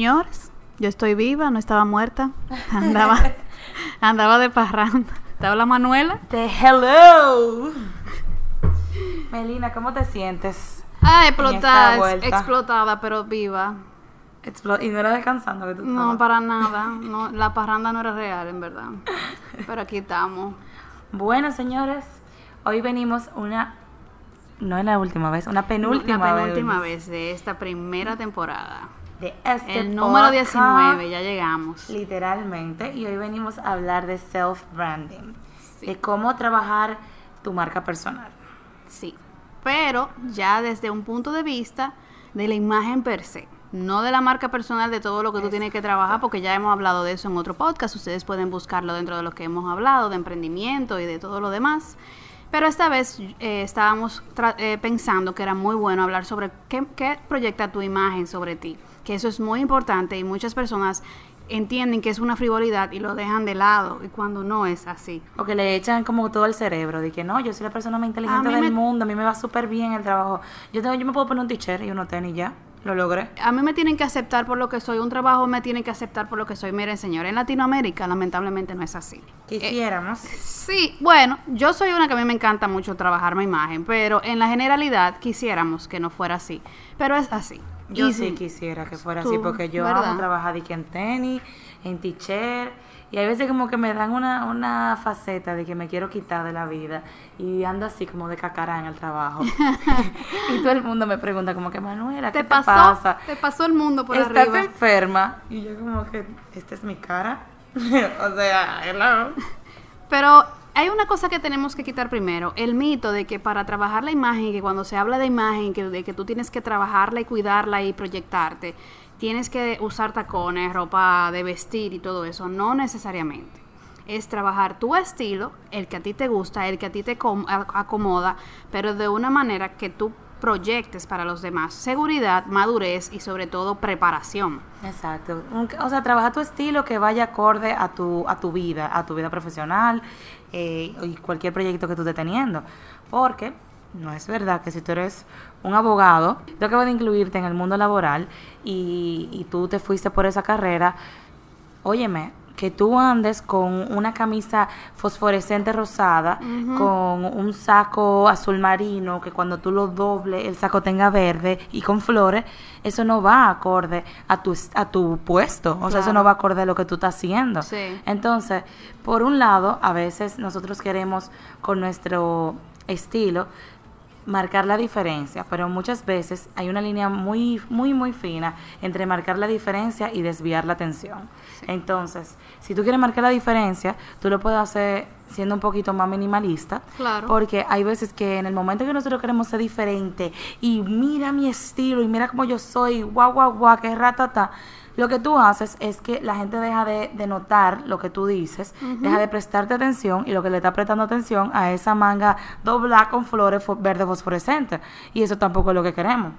Señores, yo estoy viva, no estaba muerta. Andaba, andaba de parranda. ¿Te habla Manuela? De hello. Melina, ¿cómo te sientes? Ah, explotada, explotada, pero viva. Explo- y no era descansando que tú No, para nada. No, la parranda no era real, en verdad. Pero aquí estamos. Bueno, señores, hoy venimos una... No es la última vez, una penúltima, la penúltima vez de esta primera temporada. De este El número podcast, 19, ya llegamos. Literalmente. Y hoy venimos a hablar de self-branding. Sí. De cómo trabajar tu marca personal. Sí, pero ya desde un punto de vista de la imagen per se, no de la marca personal de todo lo que tú tienes que trabajar, porque ya hemos hablado de eso en otro podcast, ustedes pueden buscarlo dentro de lo que hemos hablado, de emprendimiento y de todo lo demás. Pero esta vez eh, estábamos tra- eh, pensando que era muy bueno hablar sobre qué, qué proyecta tu imagen sobre ti, que eso es muy importante y muchas personas entienden que es una frivolidad y lo dejan de lado y cuando no es así. O que le echan como todo el cerebro, de que no, yo soy la persona más inteligente del me- mundo, a mí me va súper bien el trabajo. Yo tengo, yo me puedo poner un t-shirt y unos tenis ya, lo logré. A mí me tienen que aceptar por lo que soy, un trabajo me tienen que aceptar por lo que soy. Miren, señor, en Latinoamérica lamentablemente no es así. Quisiéramos. Sí, bueno, yo soy una que a mí me encanta mucho trabajar mi imagen, pero en la generalidad quisiéramos que no fuera así. Pero es así. Yo Y sí quisiera que fuera tú, así, porque yo ¿verdad? amo trabajar de que en tenis, en t-shirt, y hay veces como que me dan una, una faceta de que me quiero quitar de la vida, y ando así como de cacará en el trabao. y todo el mundo me pregunta como que, Manuela, ¿qué ¿Te te, pasó? pasa? Te pasó el mundo por ¿Estás arriba. enferma? Y yo como que, ¿esta es mi cara? o sea, hello. Pero hay una cosa que tenemos que quitar primero, el mito de que para trabajar la imagen, que cuando se habla de imagen, que, de que tú tienes que trabajarla y cuidarla y proyectarte, tienes que usar tacones, ropa de vestir y todo eso, no necesariamente. Es trabajar tu estilo, el que a ti te gusta, el que a ti te acomoda, pero de una manera que tú proyectes para los demás. Seguridad, madurez y sobre todo preparación. Exacto. O sea, trabaja tu estilo que vaya acorde a tu, a tu vida, a tu vida profesional eh, y cualquier proyecto que tú estés teniendo. Porque no es verdad que si tú eres un abogado, tú acabas de incluirte en el mundo laboral y, y tú te fuiste por esa carrera, óyeme, que tú andes con una camisa fosforescente rosada, con un saco azul marino, que cuando tú lo dobles el saco tenga verde y con flores, eso no va acorde a tu, a tu puesto, o sea, eso no va acorde a lo que tú estás haciendo. Sí. Entonces, por un lado, a veces nosotros queremos con nuestro estilo marcar la diferencia, pero muchas veces hay una línea muy, muy, muy fina entre marcar la diferencia y desviar la atención. Entonces, si tú quieres marcar la diferencia, tú lo puedes hacer siendo un poquito más minimalista, Claro. porque hay veces que en el momento que nosotros queremos ser diferente y mira mi estilo y mira cómo yo soy, guau, guau, guau, que ratata, lo que tú haces es que la gente deja de, de notar lo que tú dices, deja de prestarte atención y lo que le está prestando atención a esa manga dobla con flores verde fosforescente. Y eso tampoco es lo que queremos.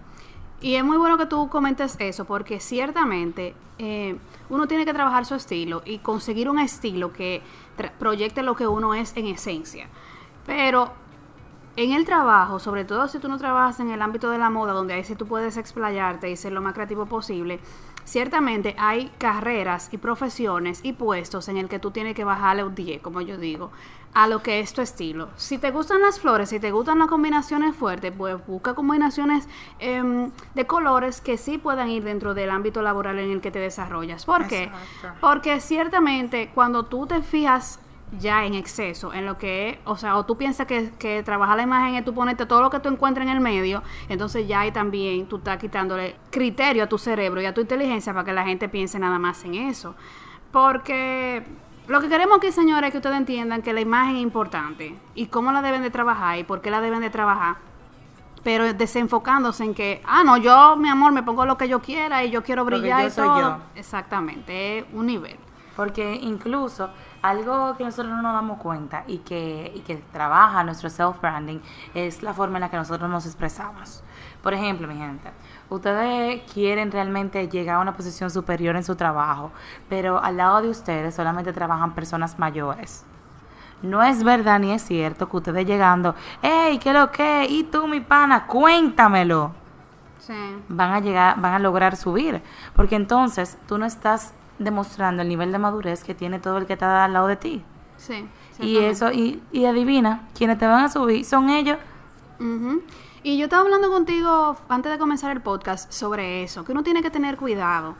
Y es muy bueno que tú comentes eso, porque ciertamente eh, uno tiene que trabajar su estilo y conseguir un estilo que proyecte lo que uno es en esencia. Pero en el trabajo, sobre todo si tú no trabajas en el ámbito de la moda, donde ahí sí tú puedes explayarte y ser lo más creativo posible, ciertamente hay carreras y profesiones y puestos en el que tú tienes que bajarle un 10, como yo digo, a lo que es tu estilo. Si te gustan las flores, si te gustan las combinaciones fuertes, pues busca combinaciones em, de colores que sí puedan ir dentro del ámbito laboral en el que te desarrollas. ¿Por qué? Exacto. Porque ciertamente cuando tú te fijas ya en exceso en lo que es, o sea, o tú piensas que, que trabajar la imagen es tú ponerte todo lo que tú encuentres en el medio, entonces ya ahí también tú estás quitándole criterio a tu cerebro y a tu inteligencia para que la gente piense nada más en eso. Porque lo que queremos aquí, señores, es que ustedes entiendan que la imagen es importante y cómo la deben de trabajar y por qué la deben de trabajar pero desenfocándose en que, ah, no, yo, mi amor, me pongo lo que yo quiera y yo quiero brillar yo y soy todo. yo. Exactamente, es un nivel. Porque incluso algo que nosotros no nos damos cuenta y que, y que trabaja nuestro self-branding es la forma en la que nosotros nos expresamos. Por ejemplo, mi gente, ustedes quieren realmente llegar a una posición superior en su trabajo, pero al lado de ustedes solamente trabajan personas mayores. No es verdad ni es cierto que ustedes llegando, hey, ¿qué lo que? ¿Y tú, mi pana? Cuéntamelo. Sí. van a llegar, van a lograr subir. Porque entonces tú no estás demostrando el nivel de madurez que tiene todo el que está al lado de ti. Sí. Y eso, y, y adivina, quienes te van a subir son ellos. Y yo estaba hablando contigo antes de comenzar el podcast sobre eso, que uno tiene que tener cuidado.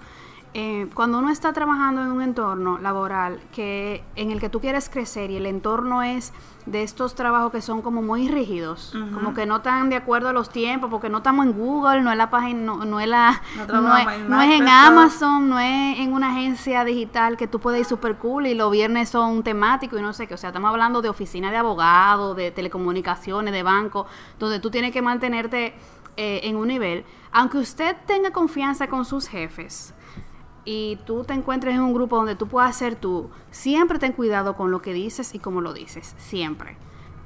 Eh, cuando uno está trabajando en un entorno laboral que en el que tú quieres crecer y el entorno es de estos trabajos que son como muy rígidos, como que no están de acuerdo a los tiempos, porque no estamos en Google, no es la página, no, no es la, No es, en no es en Microsoft. Amazon, no es en una agencia digital que tú puedes ir super cool y los viernes son temáticos y no sé qué, o sea, estamos hablando de oficina de abogados, de telecomunicaciones, de banco, donde tú tienes que mantenerte eh, en un nivel, aunque usted tenga confianza con sus jefes y tú te encuentres en un grupo donde tú puedas ser tú, siempre ten cuidado con lo que dices y cómo lo dices, siempre.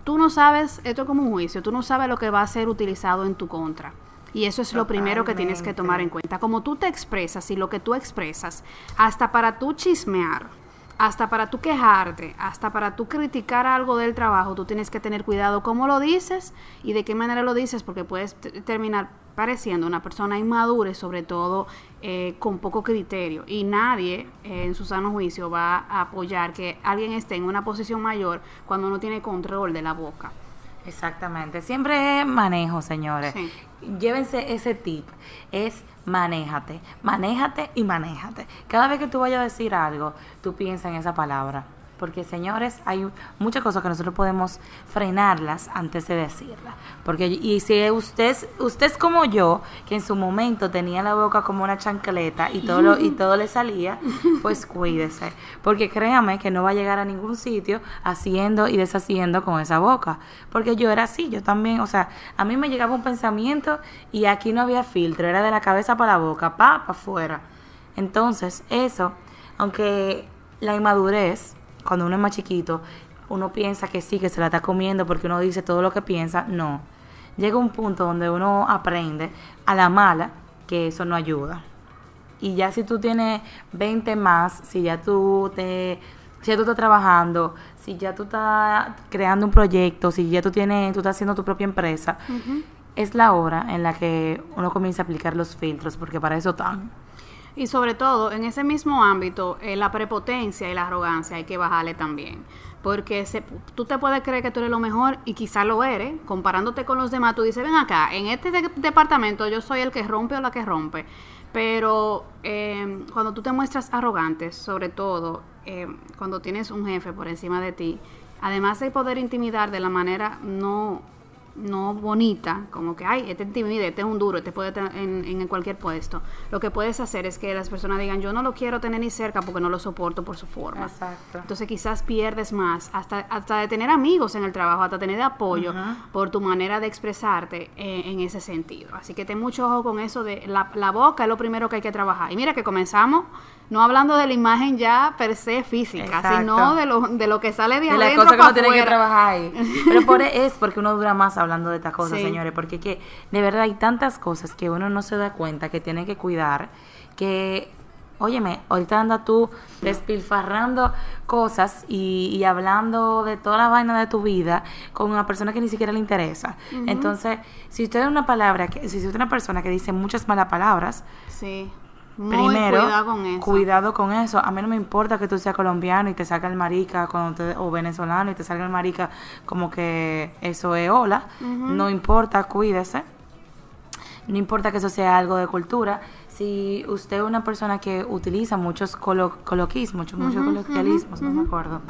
Tú no sabes, esto es como un juicio, tú no sabes lo que va a ser utilizado en tu contra. Y eso es lo primero que tienes que tomar en cuenta. Como tú te expresas y lo que tú expresas, hasta para tú chismear, hasta para tú quejarte, hasta para tú criticar algo del trabajo, tú tienes que tener cuidado cómo lo dices y de qué manera lo dices, porque puedes terminar pareciendo una persona inmadura y sobre todo eh, con poco criterio. Y nadie eh, en su sano juicio va a apoyar que alguien esté en una posición mayor cuando no tiene control de la boca. Exactamente. Siempre es manejo, señores. Sí. Llévense ese tip. Es manéjate. Manéjate y manéjate. Cada vez que tú vayas a decir algo, tú piensa en esa palabra. Porque, señores, hay muchas cosas que nosotros podemos frenarlas antes de decirlas. Porque, y si usted, usted es como yo, que en su momento tenía la boca como una chancleta y todo, lo- y todo le salía, pues cuídese. Porque créame que no va a llegar a ningún sitio haciendo y deshaciendo con esa boca. Porque yo era así, yo también, o sea, a mí me llegaba un pensamiento y aquí no había filtro, era de la cabeza para la boca, pa, para afuera. Entonces, eso, aunque la inmadurez, cuando uno es más chiquito, uno piensa que sí, que se la está comiendo porque uno dice todo lo que piensa, no. Llega un punto donde uno aprende a la mala que eso no ayuda. Y ya si tú tienes 20 más, si ya tú te si ya tú estás trabajando, si ya tú estás creando un proyecto, si ya tú tienes tú estás haciendo tu propia empresa, es la hora en la que uno comienza a aplicar los filtros, porque para eso están. Y sobre todo, en ese mismo ámbito, eh, la prepotencia y la arrogancia hay que bajarle también. Porque se- tú te puedes creer que tú eres lo mejor y quizá lo eres. Comparándote con los demás, tú dices, ven acá, en este de- departamento yo soy el que rompe o la que rompe. Pero eh, cuando tú te muestras arrogante, sobre todo eh, cuando tienes un jefe por encima de ti, además de poder intimidar de la manera no no bonita, como que, ay, este intimida, este es un duro, este puede estar en, en cualquier puesto. Lo que puedes hacer es que las personas digan, yo no lo quiero tener ni cerca porque no lo soporto por su forma. Exacto. Entonces quizás pierdes más, hasta, hasta de tener amigos en el trabajo, hasta tener apoyo por tu manera de expresarte eh, en ese sentido. Así que ten mucho ojo con eso de la, la boca, es lo primero que hay que trabajar. Y mira que comenzamos no hablando de la imagen ya per se física, Exacto. sino de lo, de lo que sale de, de las adentro cosas que para uno tiene que trabajar ahí. Pero por e- es porque uno dura más hablando de estas cosas, Sí. señores, porque que de verdad hay tantas cosas que uno no se da cuenta que tiene que cuidar, que, óyeme, ahorita anda tú despilfarrando cosas y, y hablando de toda la vaina de tu vida con una persona que ni siquiera le interesa. Entonces, si usted es una palabra, que, si usted es una persona que dice muchas malas palabras, Sí. Muy Primero, cuidado con eso. cuidado con eso. A mí no me importa que tú seas colombiano y te salga el marica cuando te- o venezolano y te salga el marica como que eso es hola. No importa, cuídese. No importa que eso sea algo de cultura. Si usted es una persona que utiliza muchos colo- coloquismos, muchos, muchos coloquialismos, no me acuerdo,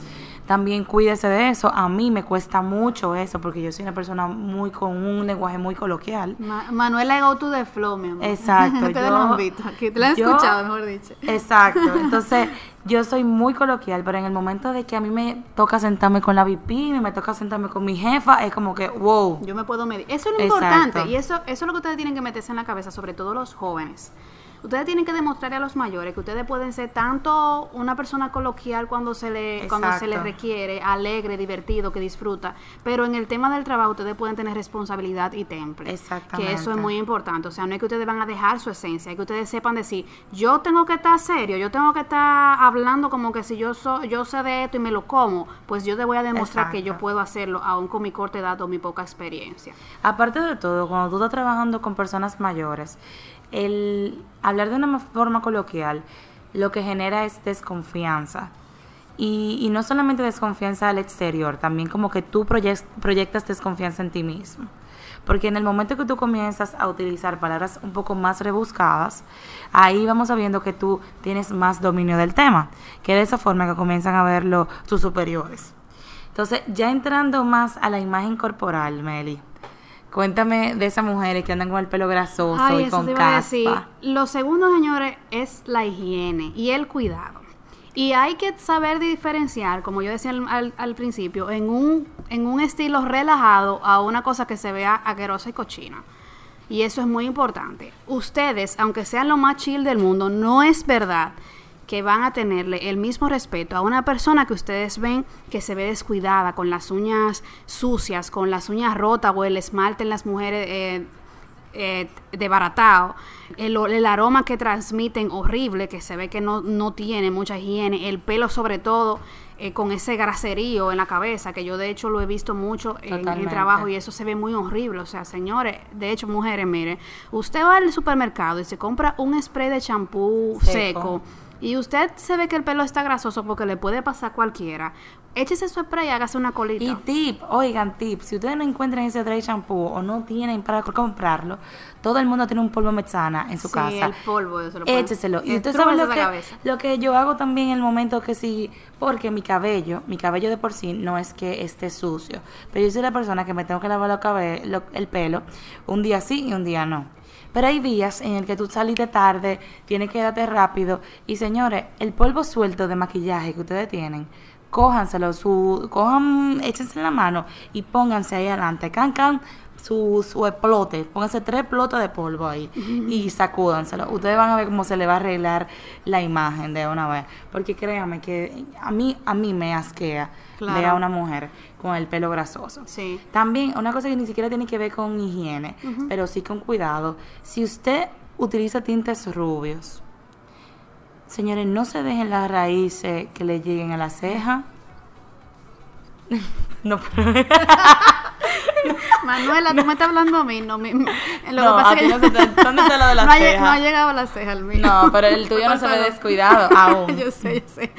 también cuídese de eso. A mí me cuesta mucho eso porque yo soy una persona muy con un lenguaje muy coloquial. Ma- Manuela go to the flow, mi amor. Exacto, yo- lo han visto aquí, te lo han yo- escuchado, mejor dicho. Exacto. Entonces, yo soy muy coloquial, pero en el momento de que a mí me toca sentarme con la VP, me toca sentarme con mi jefa, es como que, wow. Yo me puedo medir. Eso es lo Exacto. importante y eso, eso es lo que ustedes tienen que meterse en la cabeza, sobre todo los jóvenes. Ustedes tienen que demostrarle a los mayores que ustedes pueden ser tanto una persona coloquial cuando se le cuando se les requiere, alegre, divertido, que disfruta, pero en el tema del trabajo ustedes pueden tener responsabilidad y temple. Exactamente. Que eso es muy importante. O sea, no es que ustedes van a dejar su esencia, es que ustedes sepan decir, yo tengo que estar serio, yo tengo que estar hablando como que si yo soy, yo sé de esto y me lo como, pues yo te voy a demostrar que yo puedo hacerlo, aún con mi corta edad o mi poca experiencia. Aparte de todo, cuando tú estás trabajando con personas mayores, el hablar de una forma coloquial lo que genera es desconfianza. Y, y no solamente desconfianza al exterior, también como que tú proyectas desconfianza en ti mismo. Porque en el momento que tú comienzas a utilizar palabras un poco más rebuscadas, ahí vamos sabiendo que tú tienes más dominio del tema, que de esa forma que comienzan a verlo tus superiores. Entonces, ya entrando más a la imagen corporal, Meli, cuéntame de esas mujeres que andan con el pelo grasoso y con caspa. Lo segundo, señores, es la higiene y el cuidado. Y hay que saber diferenciar, como yo decía al, principio, en un, en un estilo relajado a una cosa que se vea aquerosa y cochina. Y eso es muy importante. Ustedes, aunque sean lo más chill del mundo, no es verdad que van a tenerle el mismo respeto a una persona que ustedes ven que se ve descuidada, con las uñas sucias, con las uñas rotas o el esmalte en las mujeres eh, eh, baratao, el, el, aroma que transmiten horrible, que se ve que no, no tiene mucha higiene, el pelo sobre todo, eh, con ese graserío en la cabeza, que yo de hecho lo he visto mucho en el trabajo y eso se ve muy horrible. O sea, señores, de hecho, mujeres, mire, usted va al supermercado y se compra un spray de champú seco y usted se ve que el pelo está grasoso porque le puede pasar cualquiera, échese su spray y hágase una colita. Y tip, oigan, tip, si ustedes no encuentran ese spray shampoo o no tienen para comprarlo, todo el mundo tiene un polvo mezana en su casa. Sí, el polvo, eso lo Écheselo. Y usted sabe lo que, lo que yo hago también en el momento que sí, porque mi cabello, mi cabello de por sí no es que esté sucio, pero yo soy la persona que me tengo que lavar el pelo un día sí y un día no. Pero hay días en el que tú saliste tarde, tienes que darte rápido. Y señores, el polvo suelto de maquillaje que ustedes tienen, cójanselo, su, cojan, échense en la mano y pónganse ahí adelante. Can, can, su, su explote, pónganse tres explotes de polvo ahí y sacúdanselo. Ustedes van a ver cómo se le va a arreglar la imagen de una vez. Porque créanme que a mí, a mí me asquea ver a una mujer con el pelo grasoso. Sí. También, una cosa que ni siquiera tiene que ver con higiene, pero sí con cuidado. Si usted utiliza tintes rubios, señores, no se dejen las raíces que le lleguen a la ceja. no, Manuela, tú me estás hablando a mí, no me, lo que pasa que no ¿dónde está lo de la no ceja? no ha llegado a la ceja el mío. No, pero el tuyo no se ve descuidado aún. yo sé, yo sé.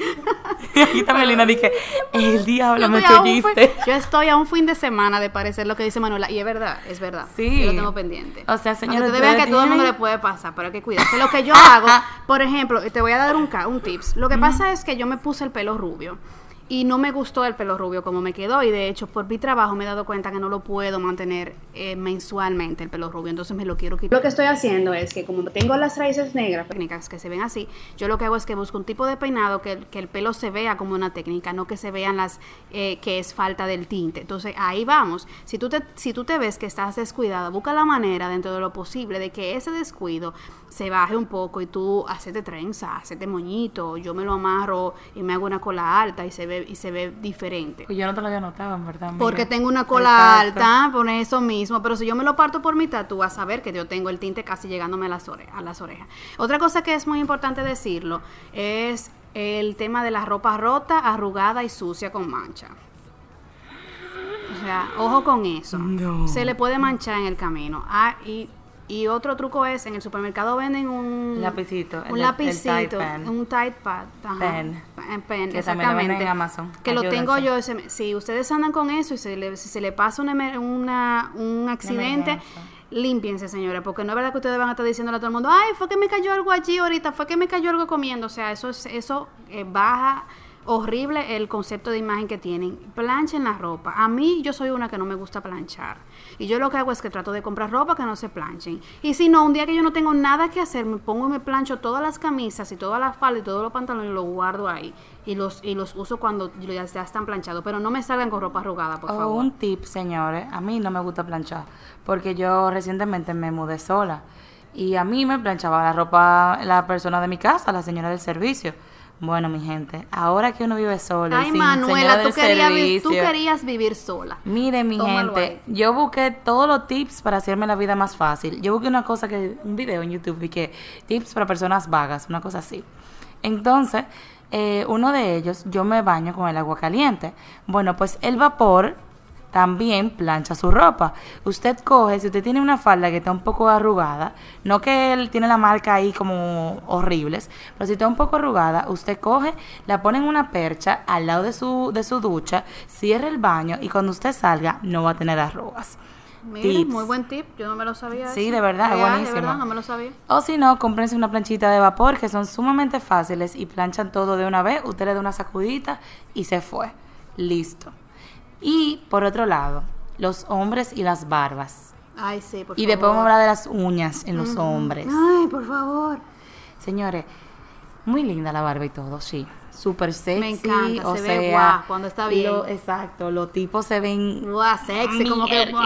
Aquí está Melina, dije, el diablo me cholliste. Yo estoy a un fin de semana de parecer lo que dice Manuela, y es verdad, es verdad. Sí. Yo lo tengo pendiente. O sea, señores, ustedes vean que a todo el mundo le puede pasar, pero hay que cuidarse. Lo que yo hago, por ejemplo, te voy a dar un, un tips. Lo que pasa es que yo me puse el pelo rubio y no me gustó el pelo rubio como me quedó y de hecho por mi trabajo me he dado cuenta que no lo puedo mantener eh, mensualmente el pelo rubio, entonces me lo quiero quitar. Lo que estoy haciendo es que como tengo las raíces negras, técnicas que se ven así, yo lo que hago es que busco un tipo de peinado que, que el pelo se vea como una técnica, no que se vean las eh, que es falta del tinte. Entonces ahí vamos, si tú, te, si tú te ves que estás descuidada, busca la manera dentro de lo posible de que ese descuido se baje un poco y tú hacete trenza, hacete moñito, yo me lo amarro y me hago una cola alta y se ve y se ve diferente. Pues yo no te lo había notado, en verdad. Porque tengo una cola alta, por eso mismo, pero si yo me lo parto por mitad, tú vas a ver que yo tengo el tinte casi llegándome a las, a las orejas. Otra cosa que es muy importante decirlo es el tema de la ropa rota, arrugada y sucia con mancha. O sea, ojo con eso. Se le puede manchar en el camino. Ah, y y otro truco es, en el supermercado venden un lapicito, un lapicito, un tight pad, pen, pen que exactamente, en Amazon. Que lo tengo yo, si ustedes andan con eso y se le, si se le pasa una, una un accidente, límpiense, señores, porque no es verdad que ustedes van a estar diciéndole a todo el mundo, ay, fue que me cayó algo allí ahorita, fue que me cayó algo comiendo, o sea, eso eso eh, baja horrible el concepto de imagen que tienen. Planchen la ropa. A mí yo soy una que no me gusta planchar. Y yo lo que hago es que trato de comprar ropa que no se planchen. Y si no, un día que yo no tengo nada que hacer, me pongo y me plancho todas las camisas y todas las faldas y todos los pantalones y los guardo ahí. Y los, y los uso cuando ya, están planchados. Pero no me salgan con ropa arrugada, por favor. Un tip, señores. A mí no me gusta planchar. Porque yo recientemente me mudé sola. Y a mí me planchaba la ropa la persona de mi casa, la señora del servicio. Bueno, mi gente, ahora que uno vive sola, y Ay, sin Manuela, tú querías, vi- tú servicio, querías vivir sola. Mire, mi Tómalo gente, yo busqué todos los tips para hacerme la vida más fácil. Yo busqué una cosa que, un video en YouTube, y que tips para personas vagas, una cosa así. Entonces, eh, uno de ellos, yo me baño con el agua caliente. Bueno, pues el vapor también plancha su ropa. Usted coge, si usted tiene una falda que está un poco arrugada, no que él tiene la marca ahí como horribles, pero si está un poco arrugada, usted coge, la pone en una percha al lado de su, de su ducha, cierra el baño y cuando usted salga no va a tener arrugas. Mira, muy buen tip, yo no me lo sabía. Sí, eso. de verdad, es buenísimo. De verdad, no me lo sabía. O si no, cómprense una planchita de vapor que son sumamente fáciles y planchan todo de una vez. Usted le da una sacudita y se fue. Listo. Y por otro lado, los hombres y las barbas. Ay, sí, por Y favor. después vamos a hablar de las uñas en los hombres. Ay, por favor. Señores, muy linda la barba y todo, sí. Súper sexy. Me encanta, o se ve sea, guau cuando está bien. lo- exacto, los tipos se ven... Guau, sexy, como que. Guau.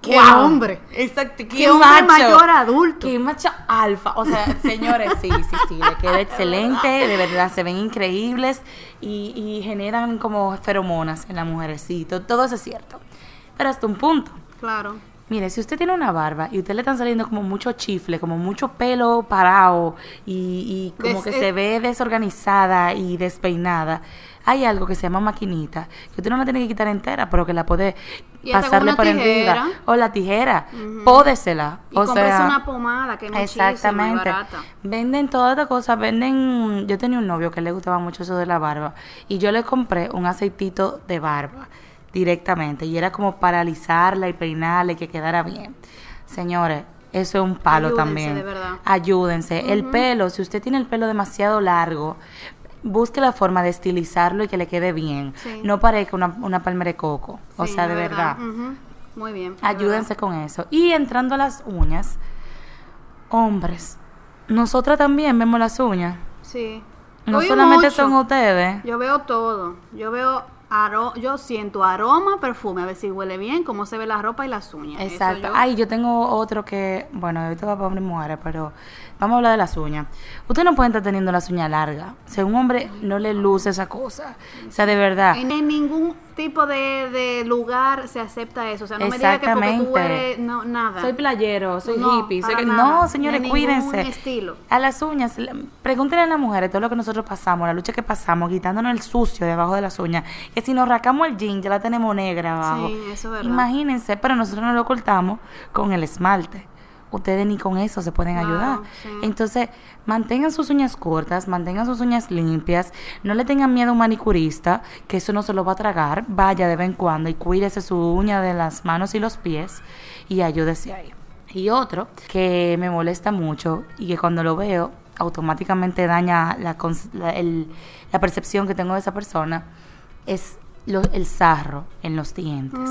¡Qué hombre! Exacto, qué, ¡Qué hombre macho. mayor adulto! Qué macho alfa. O sea, señores, sí, sí, sí, le queda excelente, de verdad, se ven increíbles y, y generan como feromonas en la mujercito. Todo eso es cierto. Pero hasta un punto. Claro. Mire, si usted tiene una barba y usted le están saliendo como mucho chifle, como mucho pelo parado y, y como Des- que eh. se ve desorganizada y despeinada, hay algo que se llama maquinita, que usted no la tiene que quitar entera, pero que la puede Y pasarle por encima. O la tijera, pódesela. Y o sea, una pomada que es Exactamente. barata. Venden toda esta cosa, venden... Yo tenía un novio que le gustaba mucho eso de la barba y yo le compré un aceitito de barba directamente y era como para alisarla y peinarla y que quedara bien. Señores, eso es un palo Ayúdense, también. de verdad. Ayúdense. El pelo, si usted tiene el pelo demasiado largo, busque la forma de estilizarlo y que le quede bien. Sí. No parezca una, una palmera de coco. o sea, de verdad. Muy bien. de Ayúdense con eso. Y entrando a las uñas, hombres, nosotras también vemos las uñas. Sí. No solamente mucho. son ustedes. Yo veo todo. Yo veo aro yo siento aroma, perfume, a ver si huele bien, cómo se ve la ropa y las uñas. Exacto. yo- Ay, yo tengo otro que, bueno, ahorita va para hombres y mujeres, pero vamos a hablar de las uñas. Usted no puede estar teniendo las uñas largas. O sea, un hombre no le luce esa cosa. O sea, de verdad. En, en ningún tipo de, de lugar se acepta eso. O sea, no me digas que porque tú eres no, nada. Soy playero, soy No, hippie. soy que-. No, señores, De cuídense. estilo. A las uñas, le- pregúntenle a las mujeres todo lo que nosotros pasamos, la lucha que pasamos, quitándonos el sucio debajo de las uñas. Que si nos rascamos el jean, ya la tenemos negra abajo. Sí, eso es verdad. Imagínense, pero nosotros no lo ocultamos con el esmalte. Ustedes ni con eso se pueden ayudar. sí. Entonces, mantengan sus uñas cortas, mantengan sus uñas limpias, no le tengan miedo a un manicurista, que eso no se lo va a tragar. Vaya de vez en cuando y cuídese su uña de las manos y los pies y ayúdese ahí. Y otro que me molesta mucho y que cuando lo veo automáticamente daña la, cons- la- el- la percepción que tengo de esa persona es lo- el sarro en los dientes.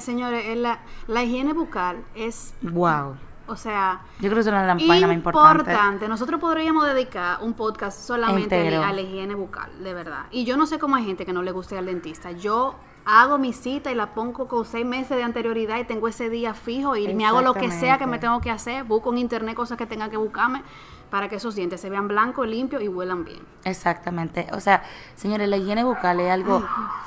Señores, eh, la, la higiene bucal es, Wow. o sea, Yo creo que es una de las vainas más importantes. Nosotros podríamos dedicar un podcast solamente a Entero. la, a la higiene bucal, de verdad. Y yo no sé cómo hay gente que no le guste ir al dentista. Yo hago mi cita y la pongo con seis meses de anterioridad y tengo ese día fijo y me hago lo que sea que me tengo que hacer. Busco en internet cosas que tenga que buscarme para que esos dientes se vean blancos, limpios y huelan bien. Exactamente. O sea, señores, la higiene bucal es algo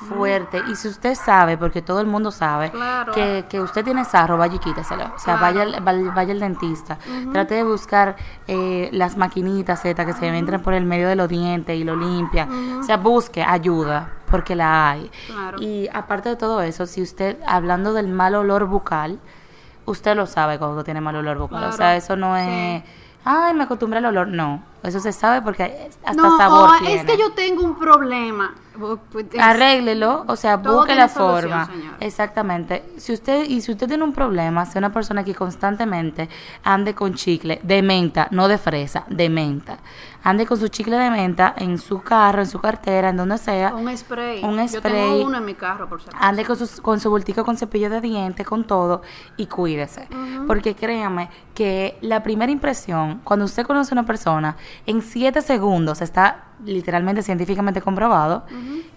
fuerte. Y si usted sabe, porque todo el mundo sabe, Claro. que, que usted tiene sarro, vaya y quíteselo. O sea, Claro. vaya, vaya, al dentista. Trate de buscar eh, las maquinitas Z que se entran por el medio de los dientes y lo limpian. O sea, busque ayuda, porque la hay. Claro. Y aparte de todo eso, si usted, hablando del mal olor bucal, usted lo sabe cuando tiene mal olor bucal. O sea, eso no Sí. Ay, me acostumbré al olor. No, eso se sabe porque hasta no, sabor o tiene. es que yo tengo un problema. Pues, es- Arréglelo, o sea, busque la forma. Exactamente. Si usted y si usted tiene un problema, sea una persona que constantemente ande con chicle de menta, no de fresa, de menta. Ande con su chicle de menta en su carro, en su cartera, en donde sea. Un spray. Un Yo spray. tengo uno en mi carro, por acaso. Ande con, sus- con su bultico con cepillo de dientes, con todo, y cuídese. Porque créame que la primera impresión, cuando usted conoce a una persona, en siete segundos, está literalmente científicamente comprobado,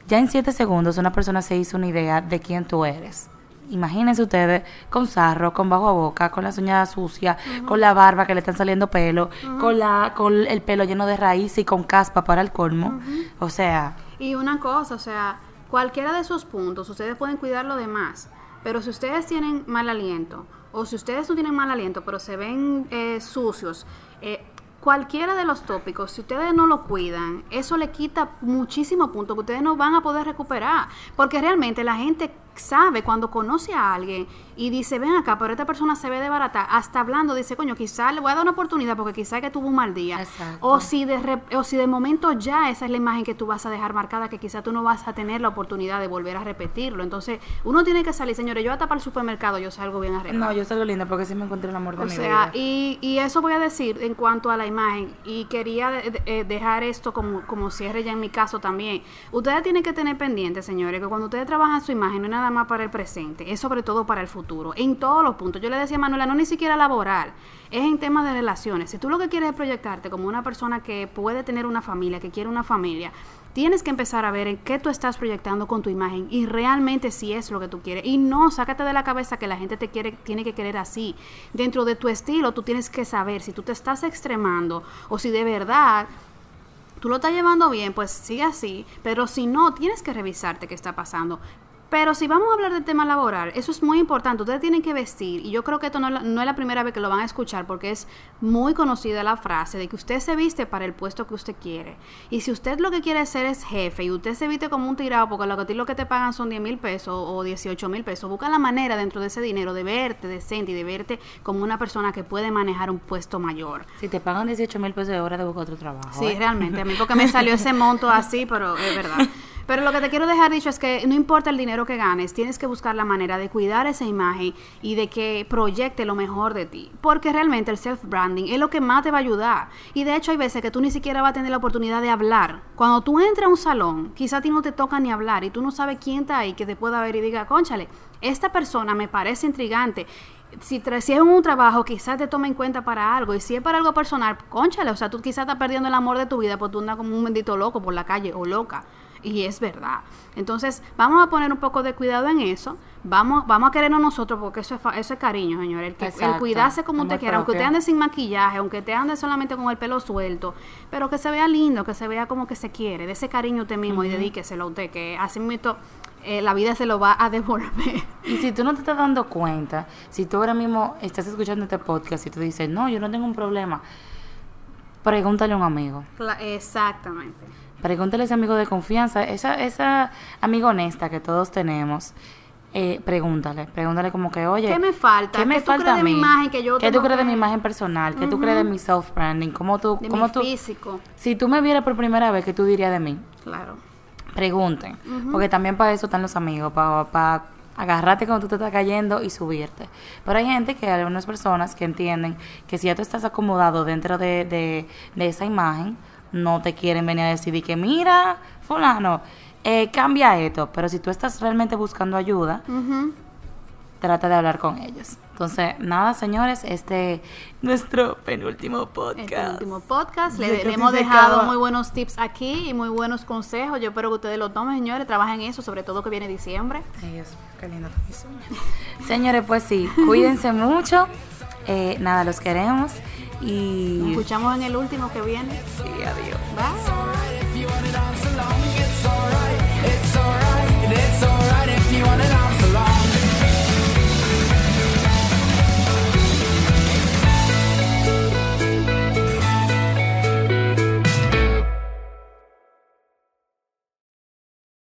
ya en siete segundos una persona se hizo una idea de quién tú eres. imagínense ustedes con sarro, con bajo a boca, con las uñas sucias, con la barba que le están saliendo pelo, con la con el pelo lleno de raíces y con caspa para el colmo. O sea, Y una cosa, o sea, cualquiera de esos puntos, ustedes pueden cuidar lo demás, pero si ustedes tienen mal aliento, o si ustedes no tienen mal aliento, pero se ven eh, sucios, eh, cualquiera de los tópicos, si ustedes no lo cuidan, eso le quita muchísimo punto que ustedes no van a poder recuperar, porque realmente la gente sabe cuando conoce a alguien y dice, ven acá, pero esta persona se ve de barata, hasta hablando, dice, coño, quizás le voy a dar una oportunidad porque quizás que tuvo un mal día. Exacto. O si, de rep- o si de momento ya esa es la imagen que tú vas a dejar marcada, que quizás tú no vas a tener la oportunidad de volver a repetirlo. Entonces, uno tiene que salir, señores, yo hasta para el supermercado yo salgo bien arreglada. no, yo salgo linda porque sí me encontré el amor de O mi sea, vida. y, y eso voy a decir en cuanto a la imagen. Y quería de- de- eh, dejar esto como, como cierre ya en mi caso también. Ustedes tienen que tener pendiente, señores, que cuando ustedes trabajan su imagen no es nada más para el presente, es sobre todo para el futuro. En todos los puntos. Yo le decía a Manuela, no ni siquiera laboral, es en temas de relaciones. Si tú lo que quieres es proyectarte como una persona que puede tener una familia, que quiere una familia, tienes que empezar a ver en qué tú estás proyectando con tu imagen y realmente si es lo que tú quieres. Y no, sácate de la cabeza que la gente te quiere, tiene que querer así. Dentro de tu estilo, tú tienes que saber si tú te estás extremando o si de verdad tú lo estás llevando bien, pues sigue así. Pero si no, tienes que revisarte qué está pasando. Pero si vamos a hablar del tema laboral, eso es muy importante. Ustedes tienen que vestir, y yo creo que esto no es, la, no es la primera vez que lo van a escuchar, porque es muy conocida la frase de que usted se viste para el puesto que usted quiere. Y si usted lo que quiere ser es jefe y usted se viste como un tirado, porque lo que a ti lo que te pagan son 10 mil pesos o 18 mil pesos, busca la manera dentro de ese dinero de verte decente y de verte como una persona que puede manejar un puesto mayor. Si te pagan 18 mil pesos de hora, de buscar otro trabajo. Sí, ¿eh? realmente. A mí porque me salió ese monto así, pero es verdad. Pero lo que te quiero dejar dicho es que no importa el dinero que ganes, tienes que buscar la manera de cuidar esa imagen y de que proyecte lo mejor de ti. Porque realmente el self-branding es lo que más te va a ayudar. Y de hecho hay veces que tú ni siquiera vas a tener la oportunidad de hablar. Cuando tú entras a un salón, quizá a ti no te toca ni hablar y tú no sabes quién está ahí que te pueda ver y diga, conchale, esta persona me parece intrigante si, es un trabajo, quizás te tome en cuenta para algo. Y si es para algo personal, conchale, o sea, tú quizás estás perdiendo el amor de tu vida porque tú andas como un bendito loco por la calle o loca. Y es verdad. Entonces, vamos a poner un poco de cuidado en eso. Vamos, vamos a querernos nosotros porque eso es, eso es cariño, señores. El, que, el cuidarse como usted quiera, aunque usted propio. ande sin maquillaje, aunque te ande solamente con el pelo suelto, pero que se vea lindo, que se vea como que se quiere, de ese cariño usted mismo y dedíqueselo a usted, que así mismo eh, la vida se lo va a devolver. Y si tú no te estás dando cuenta, si tú ahora mismo estás escuchando este podcast y tú dices, no, yo no tengo un problema, pregúntale a un amigo. Exactamente. Pregúntale a ese amigo de confianza, esa, esa amiga honesta que todos tenemos. eh, pregúntale, pregúntale como que, oye, ¿Qué me falta? ¿Qué me ¿Qué tú falta crees a de mi mí? imagen que yo ¿Qué tú crees de mi imagen personal? ¿Qué tú crees de mi self-branding? ¿Cómo tú, De cómo mi tú, físico. si tú me vieras por primera vez, ¿qué tú dirías de mí? Claro. Pregunten, porque también para eso están los amigos, para, agarrarte cuando tú te estás cayendo y subirte. Pero hay gente que, hay algunas personas que entienden que si ya tú estás acomodado dentro de, de, de esa imagen, no te quieren venir a decir que mira, fulano, eh, cambia esto. Pero si tú estás realmente buscando ayuda, trata de hablar con ellos. Entonces, nada, señores, este nuestro penúltimo podcast. Este último podcast. Le, hemos dejado acaba. muy buenos tips aquí y muy buenos consejos. Yo espero que ustedes lo tomen, señores. Trabajen en eso, sobre todo que viene diciembre. Dios, qué lindo. Señores, pues sí, cuídense mucho. Eh, nada, los queremos. Nos Y. escuchamos en el último que viene. Sí, adiós. Bye.